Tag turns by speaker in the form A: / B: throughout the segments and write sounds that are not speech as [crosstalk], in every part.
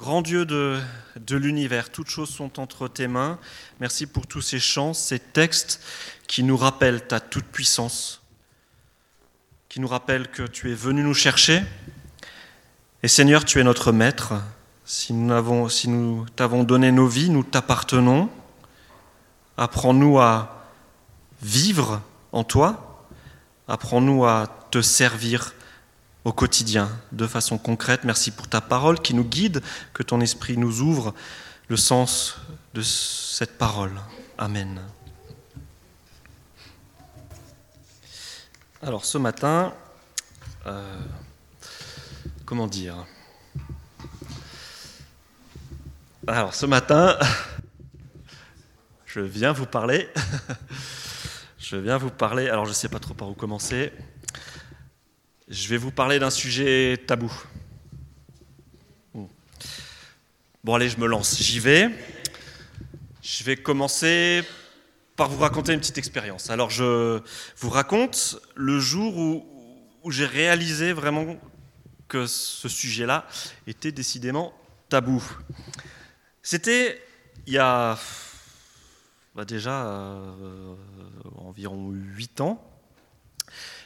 A: Grand Dieu de, l'univers, toutes choses sont entre tes mains. Merci pour tous ces chants, ces textes qui nous rappellent ta toute-puissance, qui nous rappellent que tu es venu nous chercher. Et Seigneur, tu es notre Maître. Si nous t'avons donné nos vies, nous t'appartenons. Apprends-nous à vivre en toi. Apprends-nous à te servir au quotidien, de façon concrète. Merci pour ta parole qui nous guide, que ton esprit nous ouvre le sens de cette parole. Amen. Alors ce matin, euh, comment dire? Alors ce matin, [laughs] je viens vous parler. [laughs] je viens vous parler. Alors je ne sais pas trop par où commencer. Je vais vous parler d'un sujet tabou. Bon allez, je me lance, j'y vais. Je vais commencer par vous raconter une petite expérience. Alors je vous raconte le jour où, où j'ai réalisé vraiment que ce sujet-là était décidément tabou. C'était il y a bah déjà euh, environ 8 ans.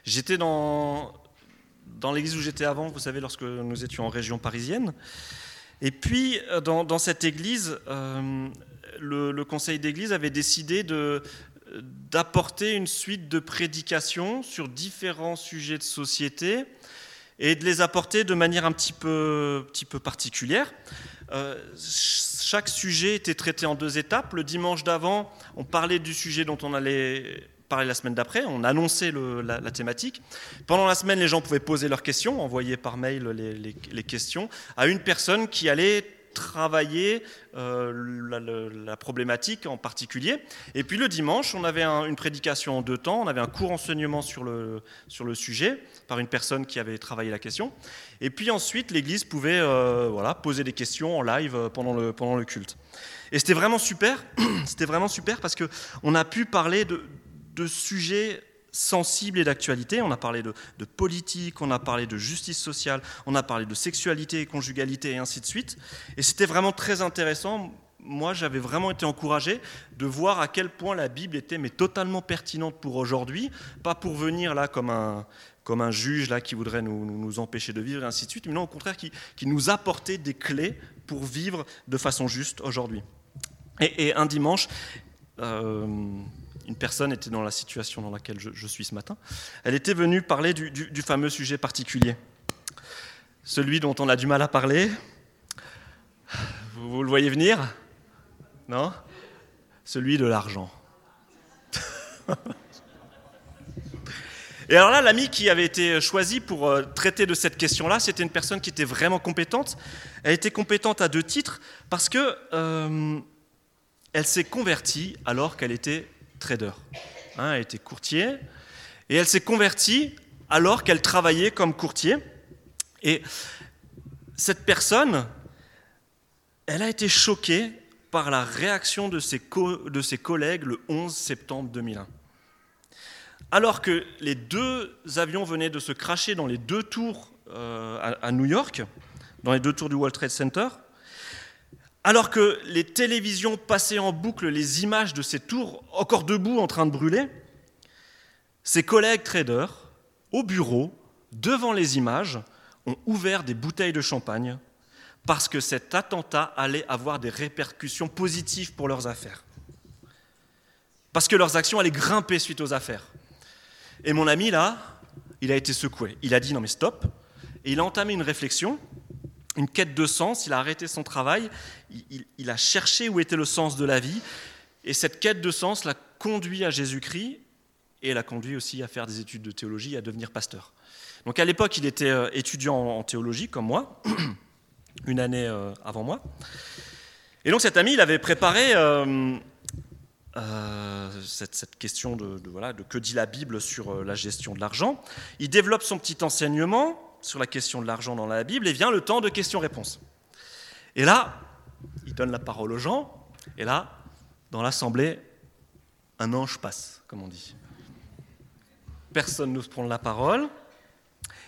A: J'étais dans dans l'église où j'étais avant, vous savez, lorsque nous étions en région parisienne. Et puis, euh, dans, cette église, euh, le, conseil d'église avait décidé d'apporter une suite de prédications sur différents sujets de société et de les apporter de manière un petit peu, petit peu particulière. Euh, chaque sujet était traité en deux étapes. Le dimanche d'avant, on parlait du sujet dont on allait parler la semaine d'après, on annonçait la, thématique. Pendant la semaine, les gens pouvaient poser leurs questions, envoyer par mail les, questions à une personne qui allait travailler euh, la, problématique en particulier. Et puis le dimanche, on avait un, une prédication en deux temps, on avait un court enseignement sur le, sur le sujet par une personne qui avait travaillé la question. Et puis ensuite, l'Église pouvait euh, voilà, poser des questions en live pendant le, pendant le culte. Et c'était vraiment super, [clears throat] c'était vraiment super parce qu'on a pu parler de, de sujets sensibles et d'actualité. On a parlé de, politique, on a parlé de justice sociale, on a parlé de sexualité et conjugalité et ainsi de suite. Et c'était vraiment très intéressant. Moi, j'avais vraiment été encouragé de voir à quel point la Bible était mais totalement pertinente pour aujourd'hui, pas pour venir là comme un, comme un juge là qui voudrait nous, nous empêcher de vivre et ainsi de suite, mais non, au contraire, qui, qui nous apportait des clés pour vivre de façon juste aujourd'hui. Et, et, un dimanche, euh, une personne était dans la situation dans laquelle je, suis ce matin. Elle était venue parler du, fameux sujet particulier, celui dont on a du mal à parler. Vous, vous le voyez venir? Non? Celui de l'argent. Et alors là, l'ami qui avait été choisi pour euh, traiter de cette question-là, c'était une personne qui était vraiment compétente. Elle était compétente à deux titres parce que euh, elle s'est convertie alors qu'elle était trader. Hein, elle était courtier et elle s'est convertie alors qu'elle travaillait comme courtier. Et cette personne, elle a été choquée par la réaction de ses, de ses collègues le 11 septembre 2001. Alors que les deux avions venaient de se cracher dans les deux tours euh, à, à New York, dans les deux tours du World Trade Center, alors que les télévisions passaient en boucle les images de ces tours encore debout en train de brûler, ses collègues traders, au bureau, devant les images, ont ouvert des bouteilles de champagne parce que cet attentat allait avoir des répercussions positives pour leurs affaires. Parce que leurs actions allaient grimper suite aux affaires. Et mon ami, là, il a été secoué. Il a dit non mais stop. Et il a entamé une réflexion une quête de sens, il a arrêté son travail, il, a cherché où était le sens de la vie, et cette quête de sens l'a conduit à Jésus-Christ, et l'a conduit aussi à faire des études de théologie, à devenir pasteur. Donc à l'époque, il était euh, étudiant en théologie, comme moi, [clears throat] une année euh, avant moi. Et donc cet ami, il avait préparé euh, cette, question de, voilà, de que dit la Bible sur la gestion de l'argent. Il développe son petit enseignement, sur la question de l'argent dans la Bible et vient le temps de questions-réponses. Et là, il donne la parole aux gens, et là, dans l'assemblée, un ange passe, comme on dit. Personne n'ose prendre la parole,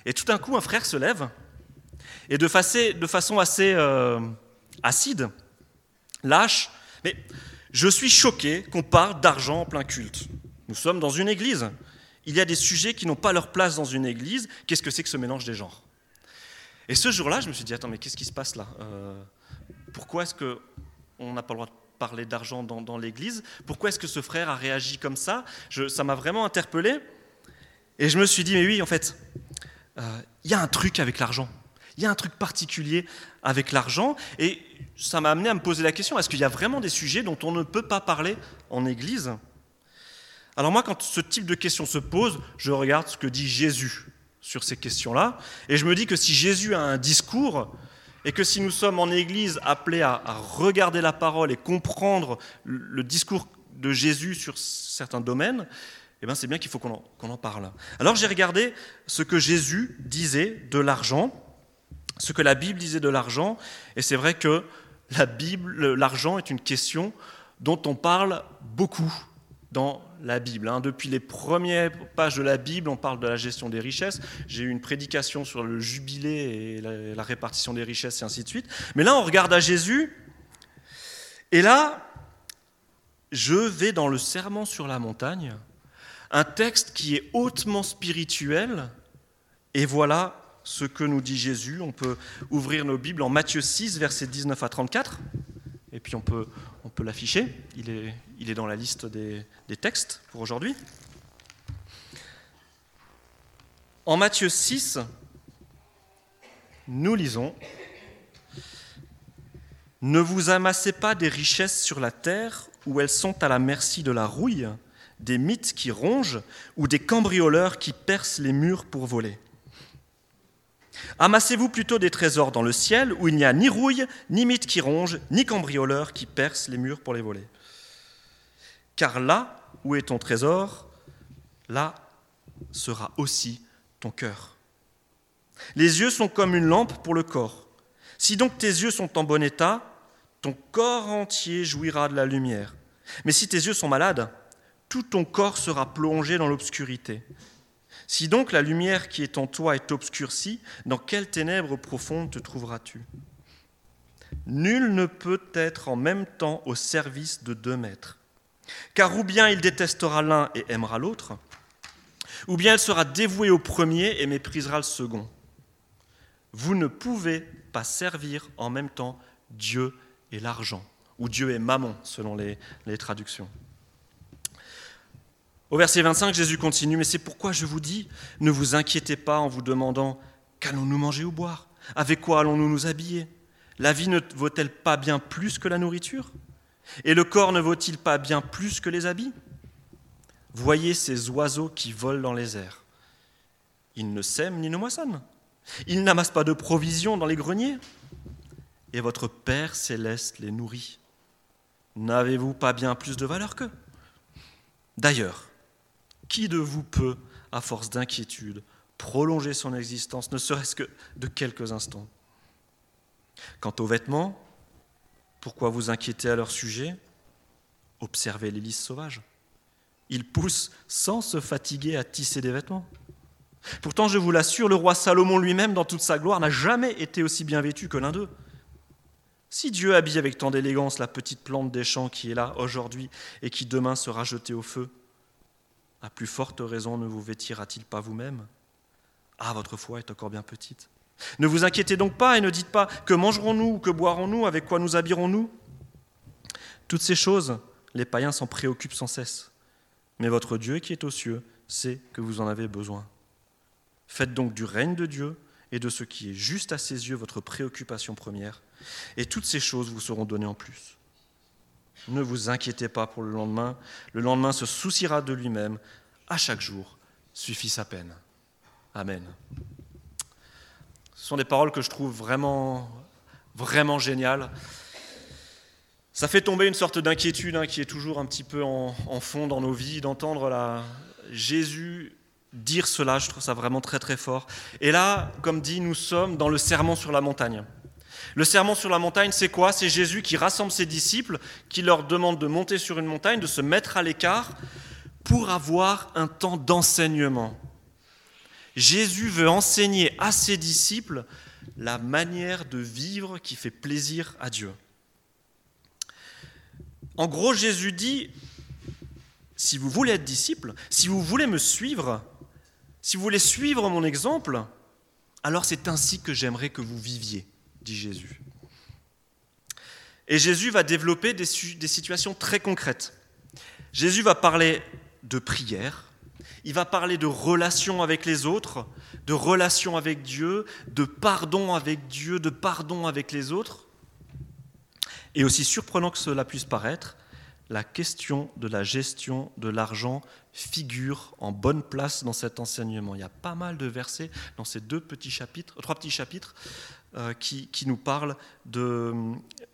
A: et tout d'un coup, un frère se lève, et de, façon, assez, euh, acide, lâche. Mais je suis choqué qu'on parle d'argent en plein culte. Nous sommes dans une église. Il y a des sujets qui n'ont pas leur place dans une église. Qu'est-ce que c'est que ce mélange des genres? Et ce jour-là, je me suis dit, attends, mais qu'est-ce qui se passe là? Euh, Pourquoi est-ce qu'on n'a pas le droit de parler d'argent dans, l'église? Pourquoi est-ce que ce frère a réagi comme ça? Ça m'a vraiment interpellé. Et je me suis dit, mais oui, en fait, euh, il y a un truc avec l'argent. Il y a un truc particulier avec l'argent. Et ça m'a amené à me poser la question, est-ce qu'il y a vraiment des sujets dont on ne peut pas parler en Église? Alors moi, quand ce type de question se pose, je regarde ce que dit Jésus sur ces questions-là. Et je me dis que si Jésus a un discours, et que si nous sommes en Église appelés à, regarder la parole et comprendre le discours de Jésus sur certains domaines, eh bien c'est bien qu'il faut qu'on en, en, parle. Alors j'ai regardé ce que Jésus disait de l'argent, ce que la Bible disait de l'argent, et c'est vrai que la Bible, l'argent est une question dont on parle beaucoup dans la Bible. Hein. Depuis les premières pages de la Bible, on parle de la gestion des richesses. J'ai eu une prédication sur le jubilé et la, la répartition des richesses et ainsi de suite. Mais là, on regarde à Jésus, et là, je vais dans le serment sur la montagne, un texte qui est hautement spirituel, et voilà ce que nous dit Jésus. On peut ouvrir nos Bibles en Matthieu 6, versets 19 à 34, et puis on peut, l'afficher. Il est, il est dans la liste des, des textes pour aujourd'hui. En Matthieu 6, nous lisons Ne vous amassez pas des richesses sur la terre où elles sont à la merci de la rouille, des mythes qui rongent ou des cambrioleurs qui percent les murs pour voler. Amassez-vous plutôt des trésors dans le ciel où il n'y a ni rouille, ni mythe qui ronge, ni cambrioleur qui perce les murs pour les voler. Car là où est ton trésor, là sera aussi ton cœur. Les yeux sont comme une lampe pour le corps. Si donc tes yeux sont en bon état, ton corps entier jouira de la lumière. Mais si tes yeux sont malades, tout ton corps sera plongé dans l'obscurité. Si donc la lumière qui est en toi est obscurcie, dans quelles ténèbres profondes te trouveras-tu? Nul ne peut être en même temps au service de deux maîtres. Car ou bien il détestera l'un et aimera l'autre, ou bien il sera dévoué au premier et méprisera le second. Vous ne pouvez pas servir en même temps Dieu et l'argent, ou Dieu et mammon selon les, les traductions. Au verset 25, Jésus continue, mais c'est pourquoi je vous dis, ne vous inquiétez pas en vous demandant, qu'allons-nous manger ou boire? Avec quoi allons-nous nous habiller? La vie ne vaut-elle pas bien plus que la nourriture? Et le corps ne vaut-il pas bien plus que les habits? Voyez ces oiseaux qui volent dans les airs. Ils ne sèment ni ne moissonnent. Ils n'amassent pas de provisions dans les greniers. Et votre Père céleste les nourrit. N'avez-vous pas bien plus de valeur qu'eux? D'ailleurs, qui de vous peut, à force d'inquiétude, prolonger son existence, ne serait-ce que de quelques instants? Quant aux vêtements, pourquoi vous inquiéter à leur sujet? Observez les lys sauvages. Ils poussent sans se fatiguer à tisser des vêtements. Pourtant, je vous l'assure, le roi Salomon lui-même, dans toute sa gloire, n'a jamais été aussi bien vêtu que l'un d'eux. Si Dieu habille avec tant d'élégance la petite plante des champs qui est là aujourd'hui et qui demain sera jetée au feu, à plus forte raison ne vous vêtira-t-il pas vous-même? Ah, votre foi est encore bien petite. Ne vous inquiétez donc pas et ne dites pas que mangerons-nous ou que boirons-nous, avec quoi nous habillerons-nous? Toutes ces choses, les païens s'en préoccupent sans cesse. Mais votre Dieu qui est aux cieux sait que vous en avez besoin. Faites donc du règne de Dieu et de ce qui est juste à ses yeux votre préoccupation première, et toutes ces choses vous seront données en plus. Ne vous inquiétez pas pour le lendemain. Le lendemain se souciera de lui-même. À chaque jour suffit sa peine. Amen. Ce sont des paroles que je trouve vraiment, vraiment géniales. Ça fait tomber une sorte d'inquiétude hein, qui est toujours un petit peu en, fond dans nos vies, d'entendre Jésus dire cela, je trouve ça vraiment très très fort. Et là, comme dit, nous sommes dans le serment sur la montagne. Le serment sur la montagne, c'est quoi? C'est Jésus qui rassemble ses disciples, qui leur demande de monter sur une montagne, de se mettre à l'écart pour avoir un temps d'enseignement. Jésus veut enseigner à ses disciples la manière de vivre qui fait plaisir à Dieu. En gros, Jésus dit, si vous voulez être disciple, si vous voulez me suivre, si vous voulez suivre mon exemple, alors c'est ainsi que j'aimerais que vous viviez, dit Jésus. Et Jésus va développer des, situations très concrètes. Jésus va parler de prière, il va parler de relation avec les autres, de relation avec Dieu, de pardon avec Dieu, de pardon avec les autres. Et aussi surprenant que cela puisse paraître, la question de la gestion de l'argent figure en bonne place dans cet enseignement. Il y a pas mal de versets dans ces deux petits chapitres, trois petits chapitres euh, qui, nous parlent de,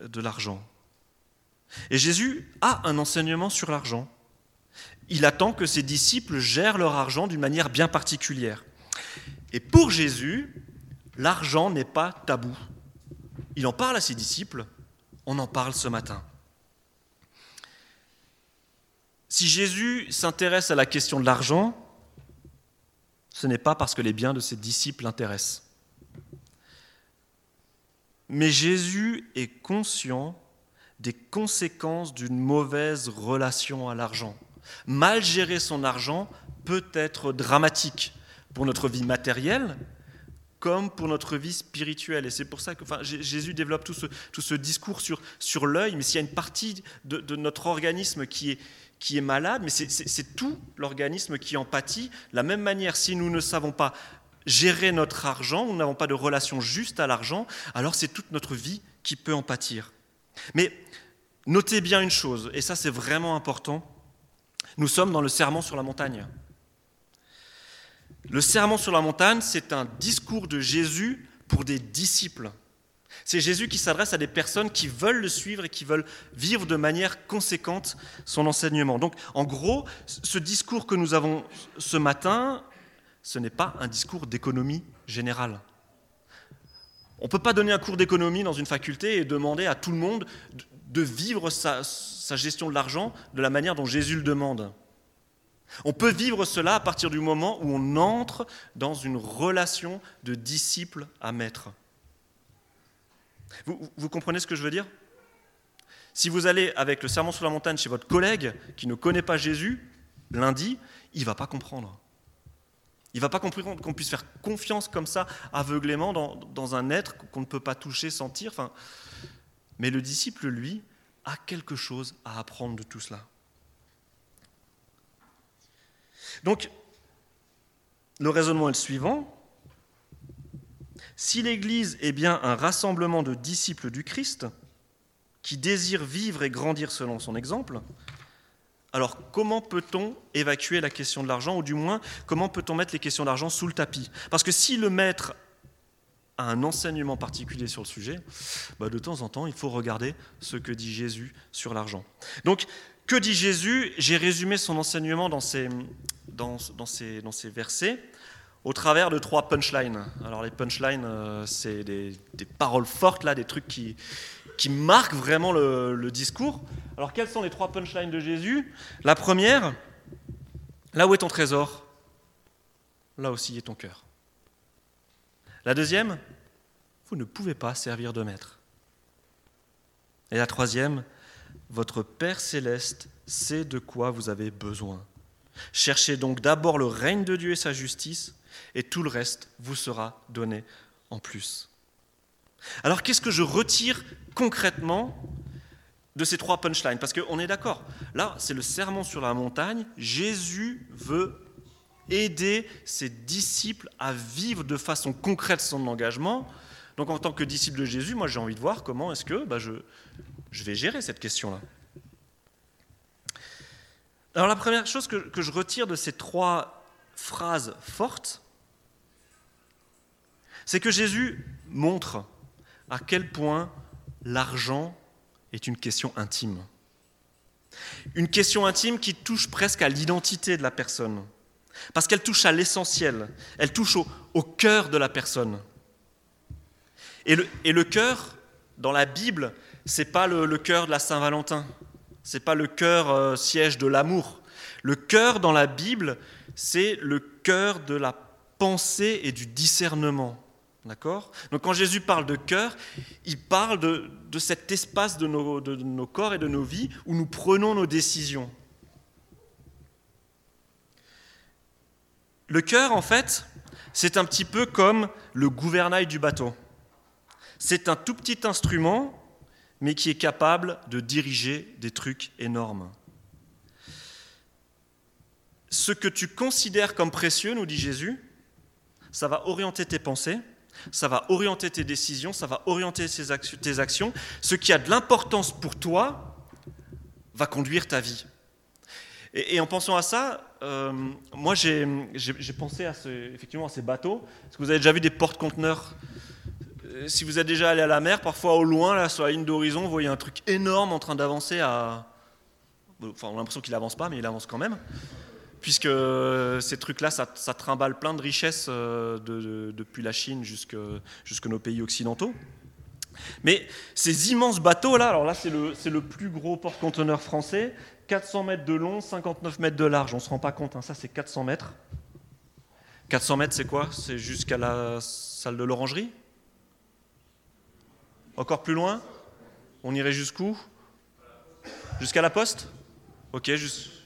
A: de l'argent. Et Jésus a un enseignement sur l'argent. Il attend que ses disciples gèrent leur argent d'une manière bien particulière. Et pour Jésus, l'argent n'est pas tabou. Il en parle à ses disciples, on en parle ce matin. Si Jésus s'intéresse à la question de l'argent, ce n'est pas parce que les biens de ses disciples l'intéressent. Mais Jésus est conscient des conséquences d'une mauvaise relation à l'argent. Mal gérer son argent peut être dramatique pour notre vie matérielle comme pour notre vie spirituelle. Et c'est pour ça que Jésus développe tout ce, discours sur, sur l'œil, mais s'il y a une partie de notre organisme qui est, qui est malade, mais c'est tout l'organisme qui en pâtit. De la même manière, si nous ne savons pas gérer notre argent, nous n'avons pas de relation juste à l'argent, alors c'est toute notre vie qui peut en pâtir. Mais notez bien une chose, et ça c'est vraiment important, nous sommes dans le serment sur la montagne. Le serment sur la montagne, c'est un discours de Jésus pour des disciples. C'est Jésus qui s'adresse à des personnes qui veulent le suivre et qui veulent vivre de manière conséquente son enseignement. Donc, en gros, ce discours que nous avons ce matin, ce n'est pas un discours d'économie générale. On ne peut pas donner un cours d'économie dans une faculté et demander à tout le monde de vivre sa, gestion de l'argent de la manière dont Jésus le demande. On peut vivre cela à partir du moment où on entre dans une relation de disciple à maître. Vous, comprenez ce que je veux dire? Si vous allez avec le serment sur la montagne chez votre collègue qui ne connaît pas Jésus, lundi, il ne va pas comprendre. Il ne va pas comprendre qu'on puisse faire confiance comme ça, aveuglément, dans, un être qu'on ne peut pas toucher, sentir. Enfin, mais le disciple, lui, a quelque chose à apprendre de tout cela. Donc, le raisonnement est le suivant. Si l'Église est bien un rassemblement de disciples du Christ, qui désirent vivre et grandir selon son exemple, alors comment peut-on évacuer la question de l'argent, ou du moins comment peut-on mettre les questions d'argent sous le tapis? Parce que si le maître a un enseignement particulier sur le sujet, bah, de temps en temps, il faut regarder ce que dit Jésus sur l'argent. Donc, que dit Jésus? J'ai résumé son enseignement dans ces, dans, dans dans ces versets au travers de trois punchlines. Alors les punchlines, euh, c'est des, paroles fortes, là, des trucs qui, qui marquent vraiment le, discours. Alors quelles sont les trois punchlines de Jésus? La première, là où est ton trésor, là aussi est ton cœur. La deuxième, vous ne pouvez pas servir de maître. Et la troisième, votre Père céleste sait de quoi vous avez besoin. Cherchez donc d'abord le règne de Dieu et sa justice, et tout le reste vous sera donné en plus. Alors qu'est-ce que je retire concrètement de ces trois punchlines? Parce qu'on est d'accord, là c'est le sermon sur la montagne, Jésus veut aider ses disciples à vivre de façon concrète son engagement. Donc en tant que disciple de Jésus, moi j'ai envie de voir comment est-ce que bah, je, vais gérer cette question-là. Alors la première chose que je retire de ces trois phrases fortes, c'est que Jésus montre à quel point l'argent est une question intime. Une question intime qui touche presque à l'identité de la personne. Parce qu'elle touche à l'essentiel, elle touche au, cœur de la personne. Et le, cœur, dans la Bible, c'est pas le, cœur de la Saint-Valentin, c'est pas le cœur euh, siège de l'amour. Le cœur dans la Bible, c'est le cœur de la pensée et du discernement. D'accord? Donc quand Jésus parle de cœur, il parle de, de cet espace de nos, de nos corps et de nos vies où nous prenons nos décisions. Le cœur, en fait, c'est un petit peu comme le gouvernail du bateau. C'est un tout petit instrument, mais qui est capable de diriger des trucs énormes. Ce que tu considères comme précieux, nous dit Jésus, ça va orienter tes pensées, ça va orienter tes décisions, ça va orienter tes actions. Ce qui a de l'importance pour toi va conduire ta vie. Et, en pensant à ça, euh, moi j'ai pensé à effectivement à ces bateaux. Est-ce que vous avez déjà vu des porte-conteneurs? Euh, Si vous êtes déjà allé à la mer, parfois au loin, là, sur la ligne d'horizon, vous voyez un truc énorme en train d'avancer. Enfin, on a l'impression qu'il avance pas, mais il avance quand même puisque ces trucs-là, ça, trimballe plein de richesses euh, depuis la Chine jusque nos pays occidentaux. Mais ces immenses bateaux-là, alors là c'est le, le, plus gros porte-conteneur français, 400 mètres de long, 59 mètres de large, on ne se rend pas compte, hein, ça c'est 400 mètres. 400 mètres c'est quoi? C'est jusqu'à la salle de l'orangerie? Encore plus loin? On irait jusqu'où? Jusqu'à la poste? Ok, juste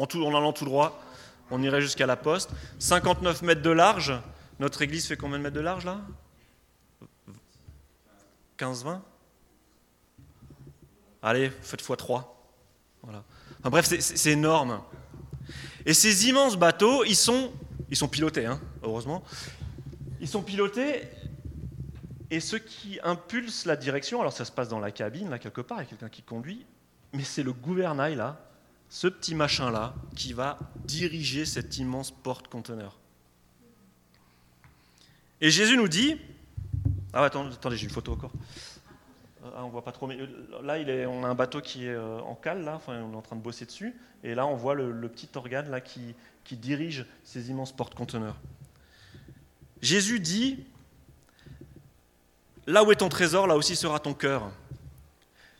A: en, tout, en allant tout droit, on irait jusqu'à la poste. 59 mètres de large. Notre église fait combien de mètres de large là? 15-20 Allez, faites x 3. Voilà. bref, c'est énorme. Et ces immenses bateaux, ils sont, ils sont pilotés, hein, heureusement. Ils sont pilotés, et ce qui impulse la direction, alors ça se passe dans la cabine, là quelque part, il y a quelqu'un qui conduit, mais c'est le gouvernail, là, ce petit machin-là qui va diriger cet immense porte-conteneur. Et Jésus nous dit, ah attendez, attendez j'ai une photo encore. Ah, on voit pas trop, mais euh, là il est, on a un bateau qui est euh, en cale, là, enfin, on est en train de bosser dessus, et là on voit le, petit organe là qui, qui dirige ces immenses porte-conteneurs. Jésus dit, là où est ton trésor, là aussi sera ton cœur.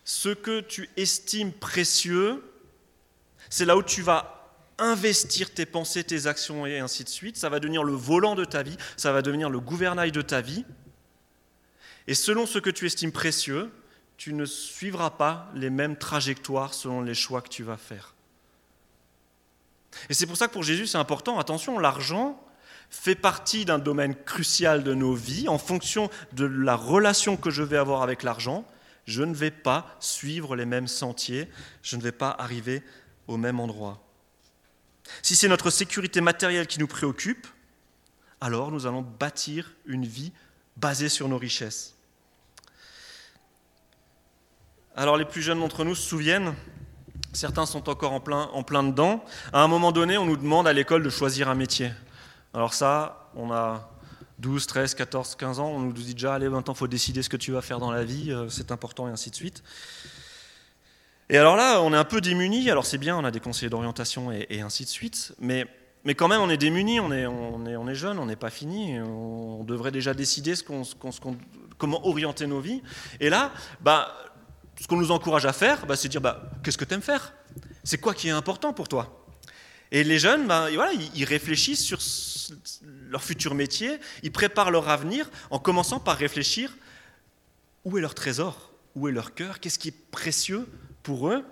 A: Ce que tu estimes précieux, c'est là où tu vas investir tes pensées, tes actions et ainsi de suite. Ça va devenir le volant de ta vie, ça va devenir le gouvernail de ta vie. Et selon ce que tu estimes précieux, tu ne suivras pas les mêmes trajectoires selon les choix que tu vas faire. Et c'est pour ça que pour Jésus, c'est important. Attention, l'argent fait partie d'un domaine crucial de nos vies. En fonction de la relation que je vais avoir avec l'argent, je ne vais pas suivre les mêmes sentiers, je ne vais pas arriver au même endroit. Si c'est notre sécurité matérielle qui nous préoccupe, alors nous allons bâtir une vie basée sur nos richesses. Alors les plus jeunes d'entre nous se souviennent, certains sont encore en plein, dedans, à un moment donné on nous demande à l'école de choisir un métier. Alors ça, on a 12, 13, 14, 15 ans, on nous dit déjà, allez maintenant il faut décider ce que tu vas faire dans la vie, euh, c'est important et ainsi de suite. Et alors là, on est un peu démunis. Alors c'est bien, on a des conseillers d'orientation et, ainsi de suite, mais, mais quand même, on est démunis, on est, on est, on est jeune, on n'est pas fini. On, devrait déjà décider comment orienter nos vies. Et là, bah, ce qu'on nous encourage à faire, bah, c'est dire bah, qu'est-ce que tu aimes faire? C'est quoi qui est important pour toi? Et les jeunes, bah, voilà, ils réfléchissent sur leur futur métier, ils préparent leur avenir en commençant par réfléchir où est leur trésor, où est leur cœur, qu'est-ce qui est précieux pour eux.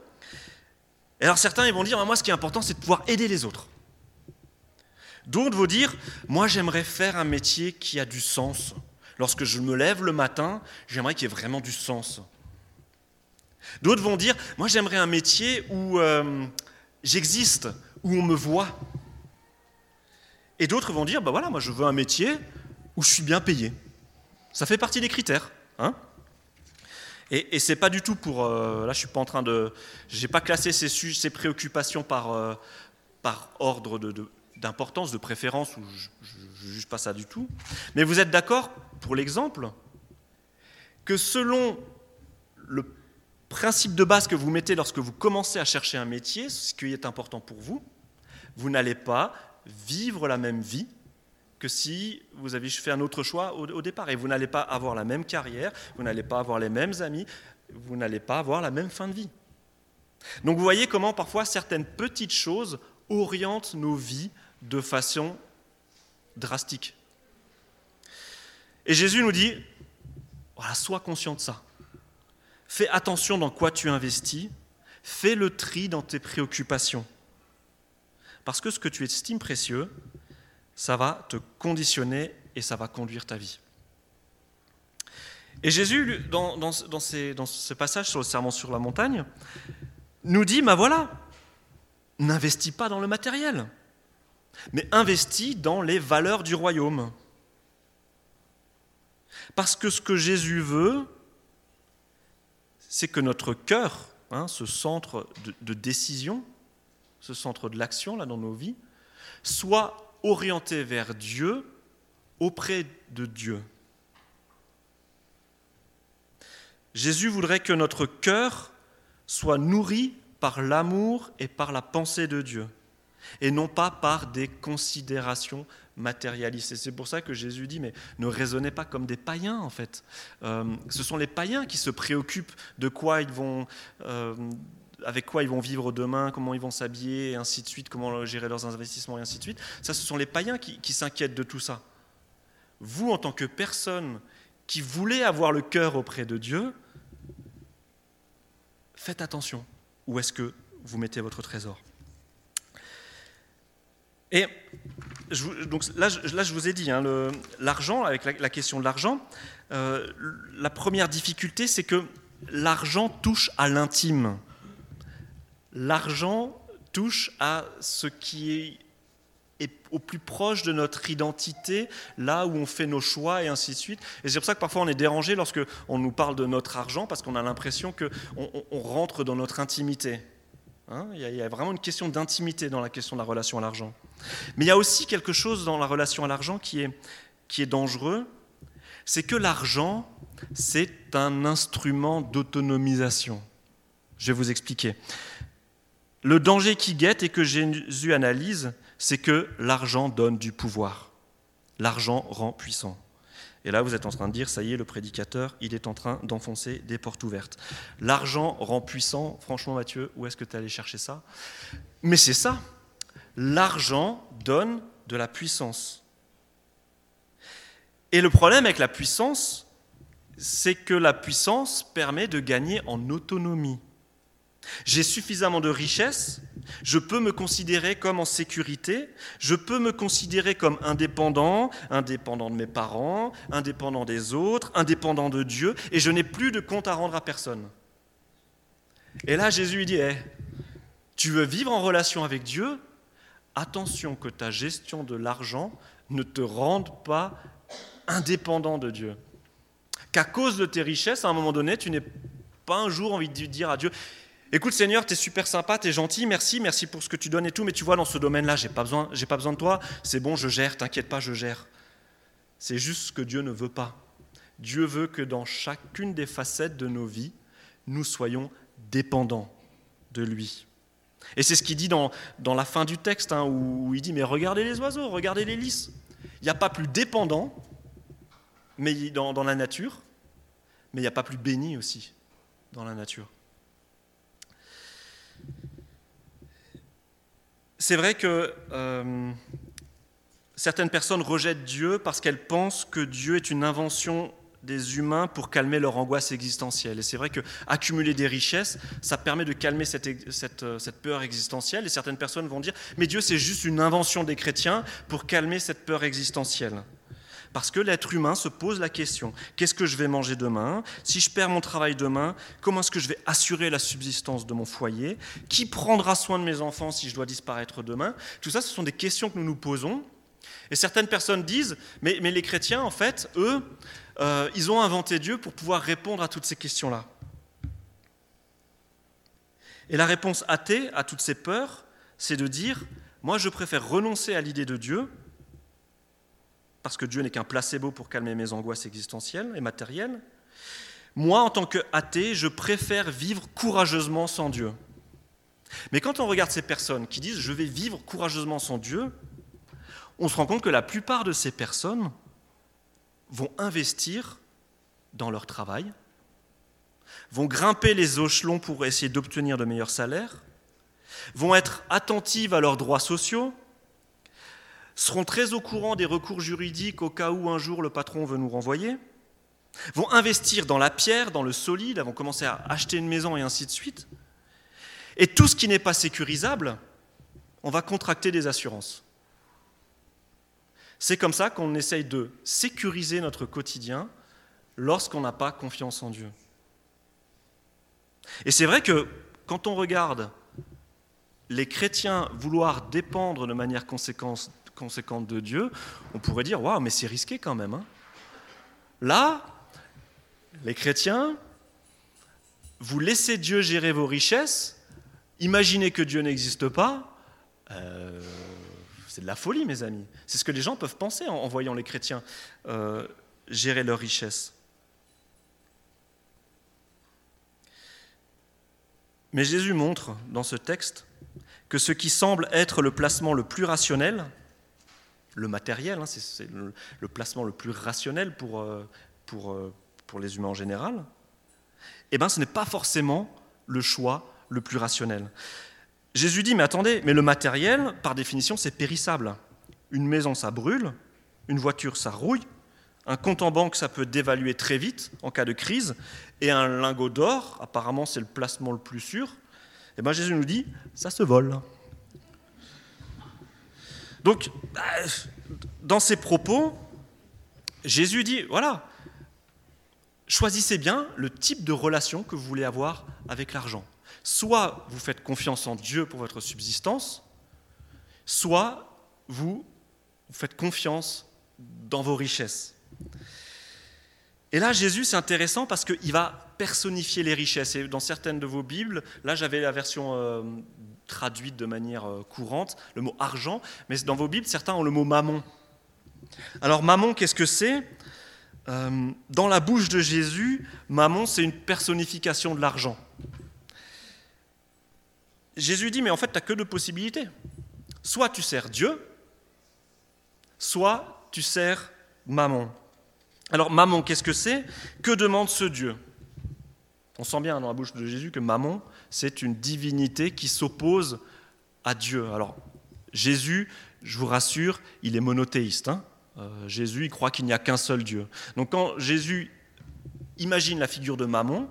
A: Et alors certains vont dire, moi ce qui est important c'est de pouvoir aider les autres. D'autres vont dire, moi j'aimerais faire un métier qui a du sens. Lorsque je me lève le matin, j'aimerais qu'il y ait vraiment du sens. D'autres vont dire, moi j'aimerais un métier où euh, j'existe, où on me voit. Et d'autres vont dire, bah voilà, moi je veux un métier où je suis bien payé. Ça fait partie des critères. Hein et, et c'est pas du tout pour. Euh, là, je suis pas en train de. J'ai pas classé ces, préoccupations par, euh, par ordre d'importance, de, préférence, ou je ne juge pas ça du tout. Mais vous êtes d'accord, pour l'exemple, que selon le principe de base que vous mettez lorsque vous commencez à chercher un métier, ce qui est important pour vous, vous n'allez pas vivre la même vie que si vous avez fait un autre choix au, départ. Et vous n'allez pas avoir la même carrière, vous n'allez pas avoir les mêmes amis, vous n'allez pas avoir la même fin de vie. Donc vous voyez comment parfois certaines petites choses orientent nos vies de façon drastique. Et Jésus nous dit, voilà, sois conscient de ça. Fais attention dans quoi tu investis. Fais le tri dans tes préoccupations. Parce que ce que tu estimes précieux, ça va te conditionner et ça va conduire ta vie. Et Jésus, dans, dans, ce passage sur le serment sur la montagne, nous dit, ben voilà, n'investis pas dans le matériel, mais investis dans les valeurs du royaume. Parce que ce que Jésus veut, c'est que notre cœur, hein, ce centre de, décision, ce centre de l'action dans nos vies, soit orienté vers Dieu, auprès de Dieu. Jésus voudrait que notre cœur soit nourri par l'amour et par la pensée de Dieu, et non pas par des considérations matérialistes. Et c'est pour ça que Jésus dit, mais ne raisonnez pas comme des païens, en fait. Euh, ce sont les païens qui se préoccupent de quoi ils vont... Euh, avec quoi ils vont vivre demain, comment ils vont s'habiller, et ainsi de suite, comment gérer leurs investissements, et ainsi de suite. Ça, ce sont les païens qui, qui s'inquiètent de tout ça. Vous, en tant que personne qui voulez avoir le cœur auprès de Dieu, faites attention où est-ce que vous mettez votre trésor? Et donc là, là, je vous ai dit, hein, l'argent, avec la, question de l'argent, euh, la première difficulté, c'est que l'argent touche à l'intime. L'argent touche à ce qui est au plus proche de notre identité, là où on fait nos choix et ainsi de suite. Et c'est pour ça que parfois on est dérangé lorsque on nous parle de notre argent, parce qu'on a l'impression qu'on on, rentre dans notre intimité. Hein. il, y a, vraiment une question d'intimité dans la question de la relation à l'argent. Mais il y a aussi quelque chose dans la relation à l'argent qui est, qui est dangereux, c'est que l'argent, c'est un instrument d'autonomisation. Je vais vous expliquer. Le danger qui guette et que Jésus analyse, c'est que l'argent donne du pouvoir. L'argent rend puissant. Et là, vous êtes en train de dire, ça y est, le prédicateur, il est en train d'enfoncer des portes ouvertes. L'argent rend puissant. Franchement, Mathieu, où est-ce que tu es allé chercher ça? Mais c'est ça. L'argent donne de la puissance. Et le problème avec la puissance, c'est que la puissance permet de gagner en autonomie. J'ai suffisamment de richesse, je peux me considérer comme en sécurité, je peux me considérer comme indépendant, indépendant de mes parents, indépendant des autres, indépendant de Dieu, et je n'ai plus de compte à rendre à personne. Et là, Jésus dit, eh, tu veux vivre en relation avec Dieu? Attention que ta gestion de l'argent ne te rende pas indépendant de Dieu. Qu'à cause de tes richesses, à un moment donné, tu n'aies pas un jour envie de dire à Dieu, Écoute Seigneur, tu es super sympa, tu es gentil, merci, merci pour ce que tu donnes et tout, mais tu vois, dans ce domaine-là, j'ai pas pas besoin de toi, c'est bon, je gère, t'inquiète pas, je gère. C'est juste ce que Dieu ne veut pas. Dieu veut que dans chacune des facettes de nos vies, nous soyons dépendants de lui. Et c'est ce qu'il dit dans, dans la fin du texte, hein, où, il dit, mais regardez les oiseaux, regardez les lys. Il n'y a pas plus dépendant mais dans la nature, mais il n'y a pas plus béni aussi dans la nature. C'est vrai que euh, certaines personnes rejettent Dieu parce qu'elles pensent que Dieu est une invention des humains pour calmer leur angoisse existentielle. Et c'est vrai que accumuler des richesses, ça permet de calmer cette, cette, cette, peur existentielle. Et certaines personnes vont dire, mais Dieu, c'est juste une invention des chrétiens pour calmer cette peur existentielle. Parce que l'être humain se pose la question, qu'est-ce que je vais manger demain? Si je perds mon travail demain, comment est-ce que je vais assurer la subsistance de mon foyer? Qui prendra soin de mes enfants si je dois disparaître demain? Tout ça, ce sont des questions que nous nous posons. Et certaines personnes disent, mais, les chrétiens, en fait, eux, euh, ils ont inventé Dieu pour pouvoir répondre à toutes ces questions-là. Et la réponse athée à toutes ces peurs, c'est de dire, moi je préfère renoncer à l'idée de Dieu parce que Dieu n'est qu'un placebo pour calmer mes angoisses existentielles et matérielles. Moi, en tant qu'athée, je préfère vivre courageusement sans Dieu. Mais quand on regarde ces personnes qui disent je vais vivre courageusement sans Dieu, on se rend compte que la plupart de ces personnes vont investir dans leur travail, vont grimper les échelons pour essayer d'obtenir de meilleurs salaires, vont être attentives à leurs droits sociaux, seront très au courant des recours juridiques au cas où un jour le patron veut nous renvoyer, vont investir dans la pierre, dans le solide, vont commencer à acheter une maison et ainsi de suite. Et tout ce qui n'est pas sécurisable, on va contracter des assurances. C'est comme ça qu'on essaye de sécuriser notre quotidien lorsqu'on n'a pas confiance en Dieu. Et c'est vrai que quand on regarde les chrétiens vouloir dépendre de manière conséquente, de Dieu, on pourrait dire Waouh, mais c'est risqué quand même. Hein. Là, les chrétiens, vous laissez Dieu gérer vos richesses, imaginez que Dieu n'existe pas. Euh, c'est de la folie, mes amis. C'est ce que les gens peuvent penser en, voyant les chrétiens euh, gérer leurs richesses. Mais Jésus montre dans ce texte que ce qui semble être le placement le plus rationnel, le matériel, hein, c'est le, placement le plus rationnel pour, euh, pour, euh, pour les humains en général, eh bien ce n'est pas forcément le choix le plus rationnel. Jésus dit, mais attendez, mais le matériel, par définition, c'est périssable. Une maison, ça brûle, une voiture, ça rouille, un compte en banque, ça peut dévaluer très vite en cas de crise, et un lingot d'or, apparemment c'est le placement le plus sûr, eh bien Jésus nous dit, ça se vole. Donc, bah, dans ses propos, Jésus dit, voilà, choisissez bien le type de relation que vous voulez avoir avec l'argent. Soit vous faites confiance en Dieu pour votre subsistance, soit vous, faites confiance dans vos richesses. Et là, Jésus, c'est intéressant parce qu'il va personnifier les richesses. Et dans certaines de vos Bibles, là j'avais la version euh, traduite de manière euh, courante, le mot argent, mais dans vos Bibles, certains ont le mot mammon. Alors mammon, qu'est-ce que c'est? Euh, Dans la bouche de Jésus, mammon, c'est une personnification de l'argent. Jésus dit, mais en fait, tu n'as que deux possibilités. Soit tu sers Dieu, soit tu sers mammon. Alors mammon, qu'est-ce que c'est? Que demande ce Dieu? On sent bien dans la bouche de Jésus que mammon, c'est une divinité qui s'oppose à Dieu. Alors Jésus, je vous rassure, il est monothéiste. Hein. Euh, Jésus, il croit qu'il n'y a qu'un seul Dieu. Donc quand Jésus imagine la figure de mammon,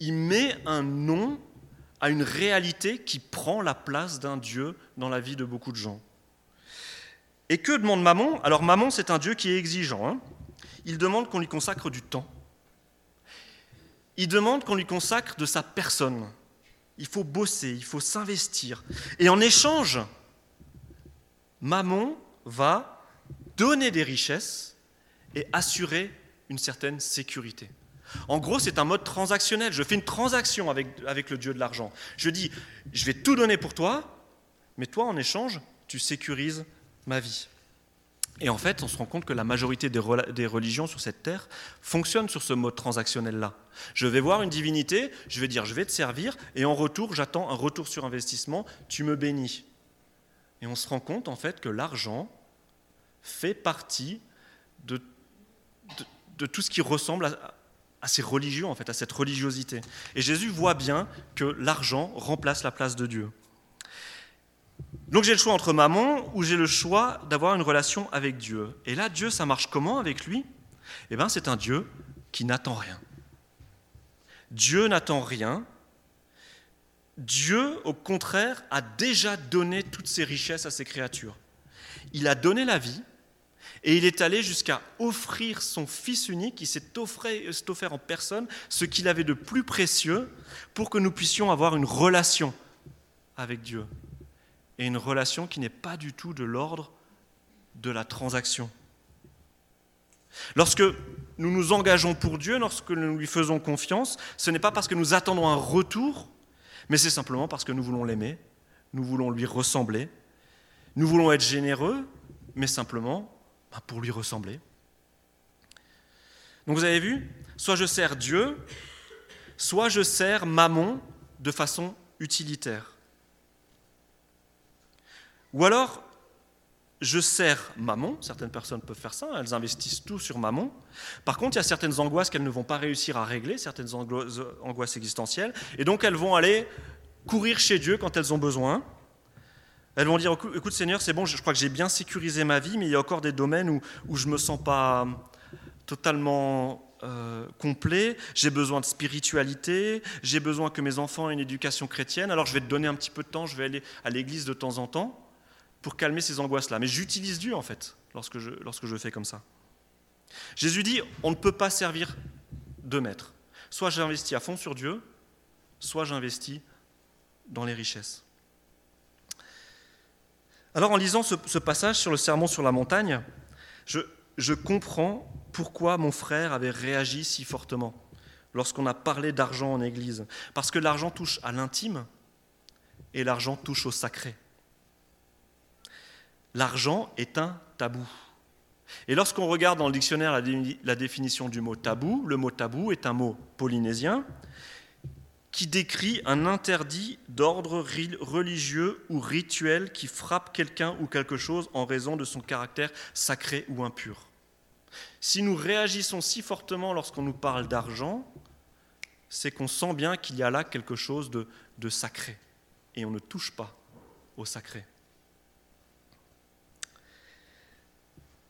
A: il met un nom à une réalité qui prend la place d'un Dieu dans la vie de beaucoup de gens. Et que demande Mammon Alors Mammon, c'est un Dieu qui est exigeant. Hein il demande qu'on lui consacre du temps. Il demande qu'on lui consacre de sa personne. Il faut bosser, il faut s'investir. Et en échange, Mammon va donner des richesses et assurer une certaine sécurité. En gros, c'est un mode transactionnel. Je fais une transaction avec, avec le Dieu de l'argent. Je dis, je vais tout donner pour toi, mais toi, en échange, tu sécurises ma vie. Et en fait, on se rend compte que la majorité des religions sur cette terre fonctionnent sur ce mode transactionnel-là. Je vais voir une divinité, je vais dire je vais te servir, et en retour, j'attends un retour sur investissement, tu me bénis. Et on se rend compte en fait que l'argent fait partie de, tout ce qui ressemble à, à ces religions, en fait, à cette religiosité. Et Jésus voit bien que l'argent remplace la place de Dieu. Donc j'ai le choix entre maman ou j'ai le choix d'avoir une relation avec Dieu. Et là, Dieu, ça marche comment avec lui? Eh bien, c'est un Dieu qui n'attend rien. Dieu n'attend rien. Dieu, au contraire, a déjà donné toutes ses richesses à ses créatures. Il a donné la vie et il est allé jusqu'à offrir son Fils unique, il s'est offert en personne ce qu'il avait de plus précieux pour que nous puissions avoir une relation avec Dieu et une relation qui n'est pas du tout de l'ordre de la transaction. Lorsque nous nous engageons pour Dieu, lorsque nous lui faisons confiance, ce n'est pas parce que nous attendons un retour, mais c'est simplement parce que nous voulons l'aimer, nous voulons lui ressembler, nous voulons être généreux, mais simplement bah, pour lui ressembler. Donc vous avez vu, soit je sers Dieu, soit je sers Mammon de façon utilitaire. Ou alors, je sers Mammon, certaines personnes peuvent faire ça, elles investissent tout sur Mammon. Par contre, il y a certaines angoisses qu'elles ne vont pas réussir à régler, certaines angoisses existentielles, et donc elles vont aller courir chez Dieu quand elles ont besoin. Elles vont dire, écoute Seigneur, c'est bon, je crois que j'ai bien sécurisé ma vie, mais il y a encore des domaines où, je ne me sens pas totalement euh, complet, j'ai besoin de spiritualité, j'ai besoin que mes enfants aient une éducation chrétienne, alors je vais te donner un petit peu de temps, je vais aller à l'église de temps en temps pour calmer ces angoisses-là. Mais j'utilise Dieu en fait lorsque je, fais comme ça. Jésus dit, on ne peut pas servir deux maîtres. Soit j'investis à fond sur Dieu, soit j'investis dans les richesses. Alors en lisant ce, passage sur le sermon sur la montagne, je comprends pourquoi mon frère avait réagi si fortement lorsqu'on a parlé d'argent en Église. Parce que l'argent touche à l'intime et l'argent touche au sacré. L'argent est un tabou. Et lorsqu'on regarde dans le dictionnaire la, définition du mot tabou, le mot tabou est un mot polynésien qui décrit un interdit d'ordre religieux ou rituel qui frappe quelqu'un ou quelque chose en raison de son caractère sacré ou impur. Si nous réagissons si fortement lorsqu'on nous parle d'argent, c'est qu'on sent bien qu'il y a là quelque chose de, de sacré. Et on ne touche pas au sacré.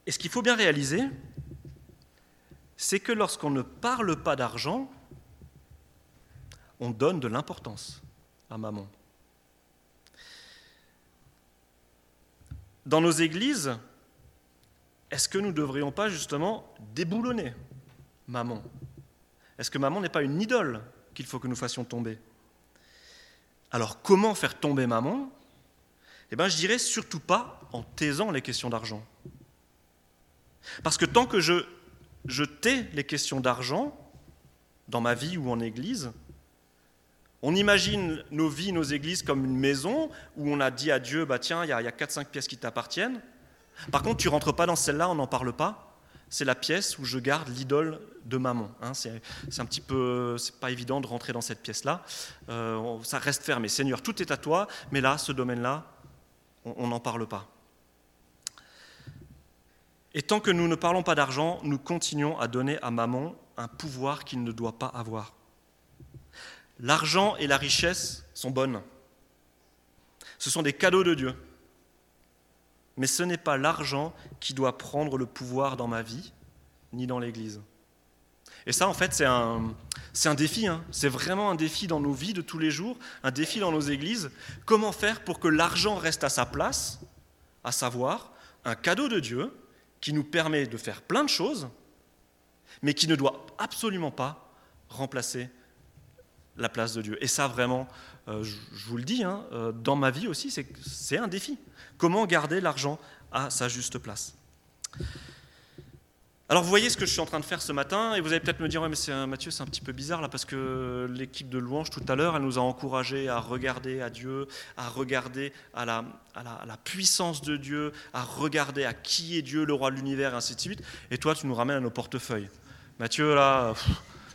A: Et ce qu'il faut bien réaliser, c'est que lorsqu'on ne parle pas d'argent, on donne de l'importance à maman. Dans nos églises, est-ce que nous ne devrions pas justement déboulonner maman? Est-ce que maman n'est pas une idole qu'il faut que nous fassions tomber? Alors comment faire tomber maman? Eh bien je dirais surtout pas en taisant les questions d'argent. Parce que tant que je, tais les questions d'argent, dans ma vie ou en église, on imagine nos vies, nos églises comme une maison où on a dit à Dieu, bah tiens, il y a, a 4-5 pièces qui t'appartiennent, par contre, tu rentres pas dans celle-là, on n'en parle pas. C'est la pièce où je garde l'idole de maman. Hein. c'est un petit peu, c'est pas évident de rentrer dans cette pièce-là. Euh, ça reste fermé. Seigneur, tout est à toi, mais là, ce domaine-là, on n'en parle pas. Et tant que nous ne parlons pas d'argent, nous continuons à donner à maman un pouvoir qu'il ne doit pas avoir. L'argent et la richesse sont bonnes. Ce sont des cadeaux de Dieu. Mais ce n'est pas l'argent qui doit prendre le pouvoir dans ma vie, ni dans l'Église. Et ça, en fait, c'est un, un, défi. Hein. C'est vraiment un défi dans nos vies de tous les jours, un défi dans nos églises. Comment faire pour que l'argent reste à sa place, à savoir un cadeau de Dieu qui nous permet de faire plein de choses, mais qui ne doit absolument pas remplacer la place de Dieu. Et ça, vraiment, euh, je, vous le dis, hein, euh, dans ma vie aussi, c'est un défi. Comment garder l'argent à sa juste place? Alors vous voyez ce que je suis en train de faire ce matin, et vous allez peut-être me dire, ouais, mais c'est Mathieu, c'est un petit peu bizarre là, parce que l'équipe de louange tout à l'heure, elle nous a encouragés à regarder à Dieu, à regarder à la, puissance de Dieu, à regarder à qui est Dieu, le roi de l'univers, et ainsi de suite. Et toi, tu nous ramènes à nos portefeuilles. Mathieu, là,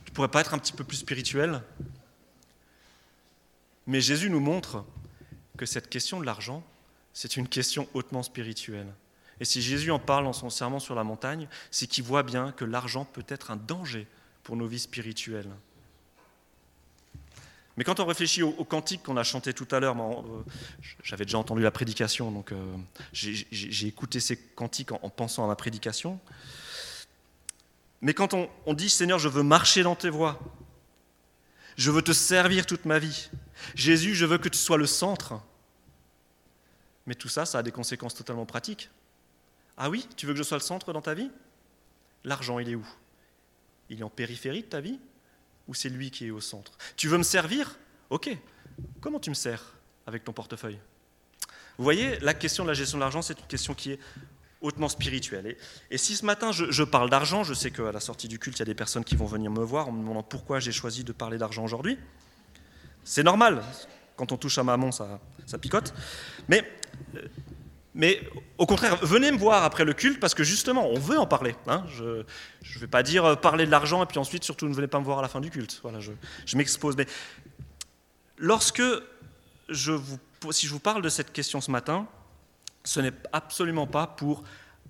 A: tu pourrais pas être un petit peu plus spirituel? Mais Jésus nous montre que cette question de l'argent, c'est une question hautement spirituelle. Et si Jésus en parle dans son serment sur la montagne, c'est qu'il voit bien que l'argent peut être un danger pour nos vies spirituelles. Mais quand on réfléchit au, cantique qu'on a chanté tout à l'heure, euh, j'avais déjà entendu la prédication, donc euh, j'ai écouté ces cantiques en, pensant à ma prédication. Mais quand on dit Seigneur, je veux marcher dans tes voies, je veux te servir toute ma vie, Jésus, je veux que tu sois le centre, mais tout ça, ça a des conséquences totalement pratiques. Ah oui, tu veux que je sois le centre dans ta vie? L'argent, il est où? Il est en périphérie de ta vie? Ou c'est lui qui est au centre? Tu veux me servir? Ok. Comment tu me sers avec ton portefeuille? Vous voyez, la question de la gestion de l'argent, c'est une question qui est hautement spirituelle. Et, si ce matin je, parle d'argent, je sais qu'à la sortie du culte, il y a des personnes qui vont venir me voir en me demandant pourquoi j'ai choisi de parler d'argent aujourd'hui. C'est normal, quand on touche à maman, ça, ça picote. Mais, mais au contraire, venez me voir après le culte parce que justement, on veut en parler. Hein. Je ne vais pas dire euh, parler de l'argent et puis ensuite, surtout, ne venez pas me voir à la fin du culte. Voilà, je, m'expose. Mais lorsque si je vous parle de cette question ce matin, ce n'est absolument pas pour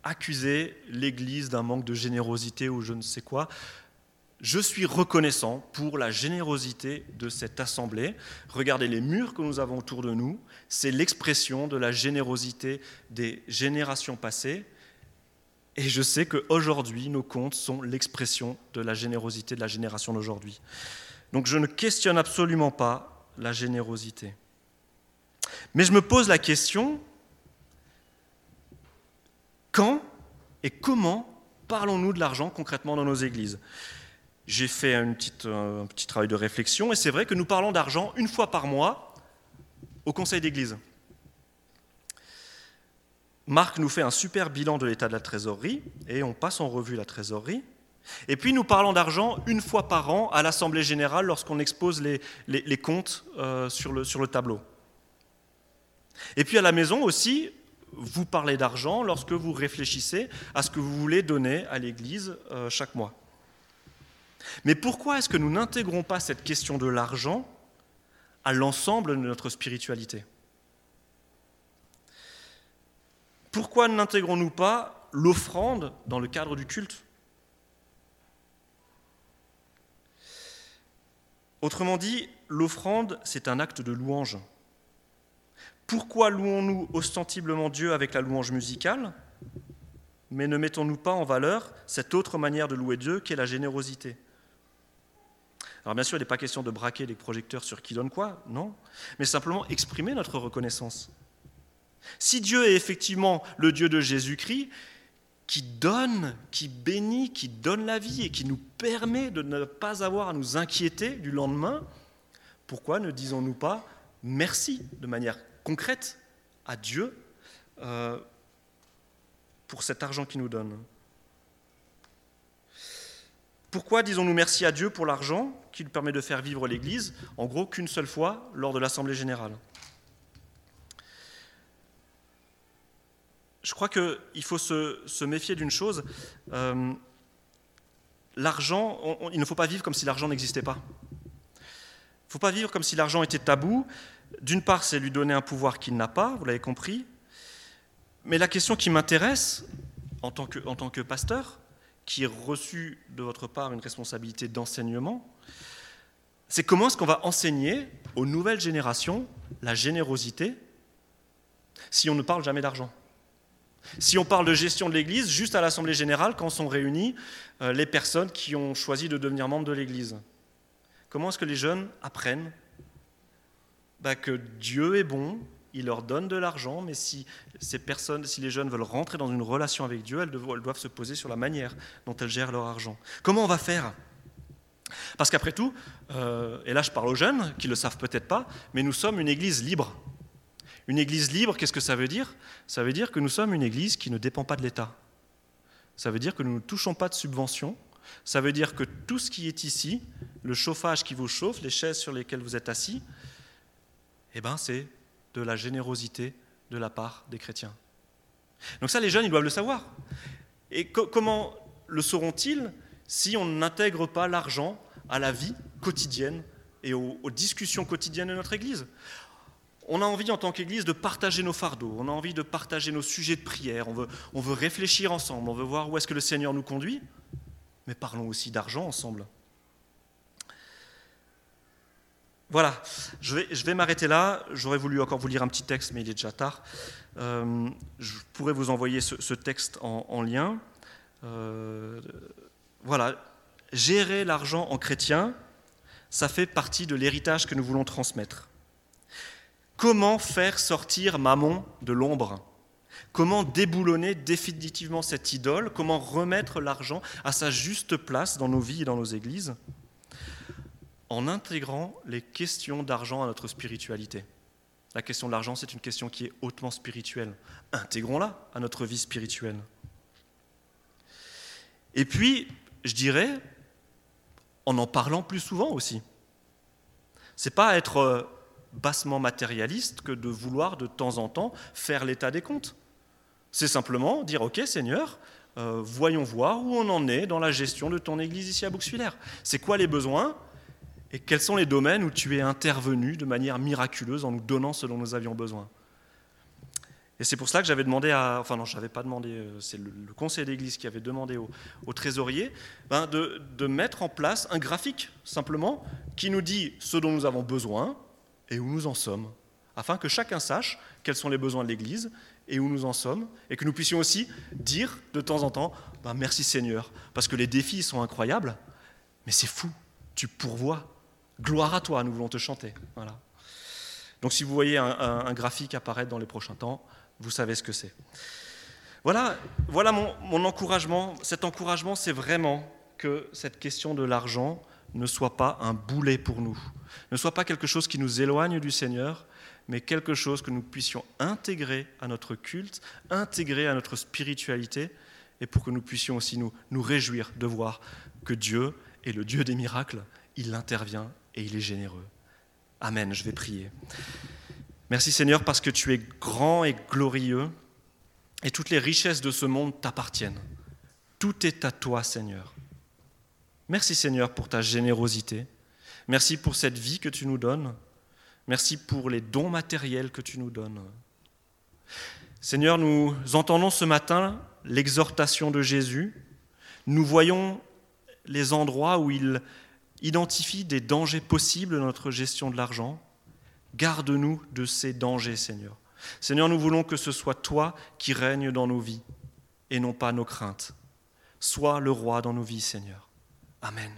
A: accuser l'Église d'un manque de générosité ou je ne sais quoi. Je suis reconnaissant pour la générosité de cette assemblée. Regardez les murs que nous avons autour de nous, c'est l'expression de la générosité des générations passées. Et je sais qu'aujourd'hui, nos comptes sont l'expression de la générosité de la génération d'aujourd'hui. Donc je ne questionne absolument pas la générosité. Mais je me pose la question, quand et comment parlons-nous de l'argent concrètement dans nos églises? J'ai fait un petit travail de réflexion et c'est vrai que nous parlons d'argent une fois par mois au conseil d'église. Marc nous fait un super bilan de l'état de la trésorerie et on passe en revue la trésorerie. Et puis nous parlons d'argent une fois par an à l'Assemblée générale lorsqu'on expose les, comptes euh, sur, le, sur le tableau. Et puis à la maison aussi, vous parlez d'argent lorsque vous réfléchissez à ce que vous voulez donner à l'Église euh, chaque mois. Mais pourquoi est-ce que nous n'intégrons pas cette question de l'argent à l'ensemble de notre spiritualité? Pourquoi n'intégrons-nous pas l'offrande dans le cadre du culte? Autrement dit, l'offrande, c'est un acte de louange. Pourquoi louons-nous ostensiblement Dieu avec la louange musicale, mais ne mettons-nous pas en valeur cette autre manière de louer Dieu qui est la générosité? Alors bien sûr, il n'est pas question de braquer les projecteurs sur qui donne quoi, non, mais simplement exprimer notre reconnaissance. Si Dieu est effectivement le Dieu de Jésus-Christ, qui donne, qui bénit, qui donne la vie et qui nous permet de ne pas avoir à nous inquiéter du lendemain, pourquoi ne disons-nous pas merci de manière concrète à Dieu euh, pour cet argent qu'il nous donne? Pourquoi disons-nous merci à Dieu pour l'argent? Qui lui permet de faire vivre l'Église, en gros qu'une seule fois lors de l'Assemblée générale Je crois qu'il faut se, méfier d'une chose. Euh, l'argent, il ne faut pas vivre comme si l'argent n'existait pas. Il ne faut pas vivre comme si l'argent était tabou. D'une part, c'est lui donner un pouvoir qu'il n'a pas, vous l'avez compris. Mais la question qui m'intéresse en, tant que, pasteur, qui ai reçu de votre part une responsabilité d'enseignement, c'est comment est-ce qu'on va enseigner aux nouvelles générations la générosité si on ne parle jamais d'argent? Si on parle de gestion de l'Église juste à l'Assemblée générale quand sont réunies euh, les personnes qui ont choisi de devenir membres de l'Église Comment est-ce que les jeunes apprennent bah, que Dieu est bon, il leur donne de l'argent, mais si ces personnes, si les jeunes veulent rentrer dans une relation avec Dieu, elles doivent, se poser sur la manière dont elles gèrent leur argent. Comment on va faire Parce qu'après tout, euh, et là je parle aux jeunes qui ne le savent peut-être pas, mais nous sommes une église libre. Une église libre, qu'est-ce que ça veut dire? Ça veut dire que nous sommes une église qui ne dépend pas de l'État. Ça veut dire que nous ne touchons pas de subventions. Ça veut dire que tout ce qui est ici, le chauffage qui vous chauffe, les chaises sur lesquelles vous êtes assis, eh ben, c'est de la générosité de la part des chrétiens. Donc ça, les jeunes, ils doivent le savoir. Et comment le sauront-ils? Si on n'intègre pas l'argent à la vie quotidienne et aux, discussions quotidiennes de notre Église on a envie en tant qu'Église de partager nos fardeaux, on a envie de partager nos sujets de prière, on veut, on veut réfléchir ensemble, on veut voir où est-ce que le Seigneur nous conduit, mais parlons aussi d'argent ensemble. Voilà, je vais, je vais m'arrêter là. J'aurais voulu encore vous lire un petit texte, mais il est déjà tard. Euh, je pourrais vous envoyer ce, texte en, lien. Euh, voilà, gérer l'argent en chrétien, ça fait partie de l'héritage que nous voulons transmettre. Comment faire sortir Mammon de l'ombre? Comment déboulonner définitivement cette idole? Comment remettre l'argent à sa juste place dans nos vies et dans nos églises? En intégrant les questions d'argent à notre spiritualité. La question de l'argent, c'est une question qui est hautement spirituelle. Intégrons-la à notre vie spirituelle. Et puis, je dirais, en en parlant plus souvent aussi. C'est pas être euh, bassement matérialiste que de vouloir de temps en temps faire l'état des comptes. C'est simplement dire, OK Seigneur, euh, voyons voir où on en est dans la gestion de ton Église ici à Bouxwiller. C'est quoi les besoins et quels sont les domaines où tu es intervenu de manière miraculeuse en nous donnant ce dont nous avions besoin? Et c'est pour cela que j'avais demandé à. Enfin, non, je n'avais pas demandé, euh, c'est le, conseil d'église qui avait demandé au, trésorier ben, de, mettre en place un graphique, simplement, qui nous dit ce dont nous avons besoin et où nous en sommes, afin que chacun sache quels sont les besoins de l'église et où nous en sommes, et que nous puissions aussi dire de temps en temps ben, merci Seigneur, parce que les défis sont incroyables, mais c'est fou, tu pourvois. Gloire à toi, nous voulons te chanter. Voilà. Donc si vous voyez un graphique apparaître dans les prochains temps, vous savez ce que c'est. Voilà, voilà mon, encouragement. Cet encouragement, c'est vraiment que cette question de l'argent ne soit pas un boulet pour nous, ne soit pas quelque chose qui nous éloigne du Seigneur, mais quelque chose que nous puissions intégrer à notre culte, intégrer à notre spiritualité, et pour que nous puissions aussi nous, nous réjouir de voir que Dieu est le Dieu des miracles, il intervient et il est généreux. Amen, je vais prier. Merci Seigneur parce que tu es grand et glorieux et toutes les richesses de ce monde t'appartiennent. Tout est à toi Seigneur. Merci Seigneur pour ta générosité. Merci pour cette vie que tu nous donnes. Merci pour les dons matériels que tu nous donnes. Seigneur, nous entendons ce matin l'exhortation de Jésus. Nous voyons les endroits où il identifie des dangers possibles dans notre gestion de l'argent. Garde-nous de ces dangers, Seigneur. Seigneur, nous voulons que ce soit toi qui règnes dans nos vies et non pas nos craintes. Sois le roi dans nos vies, Seigneur. Amen.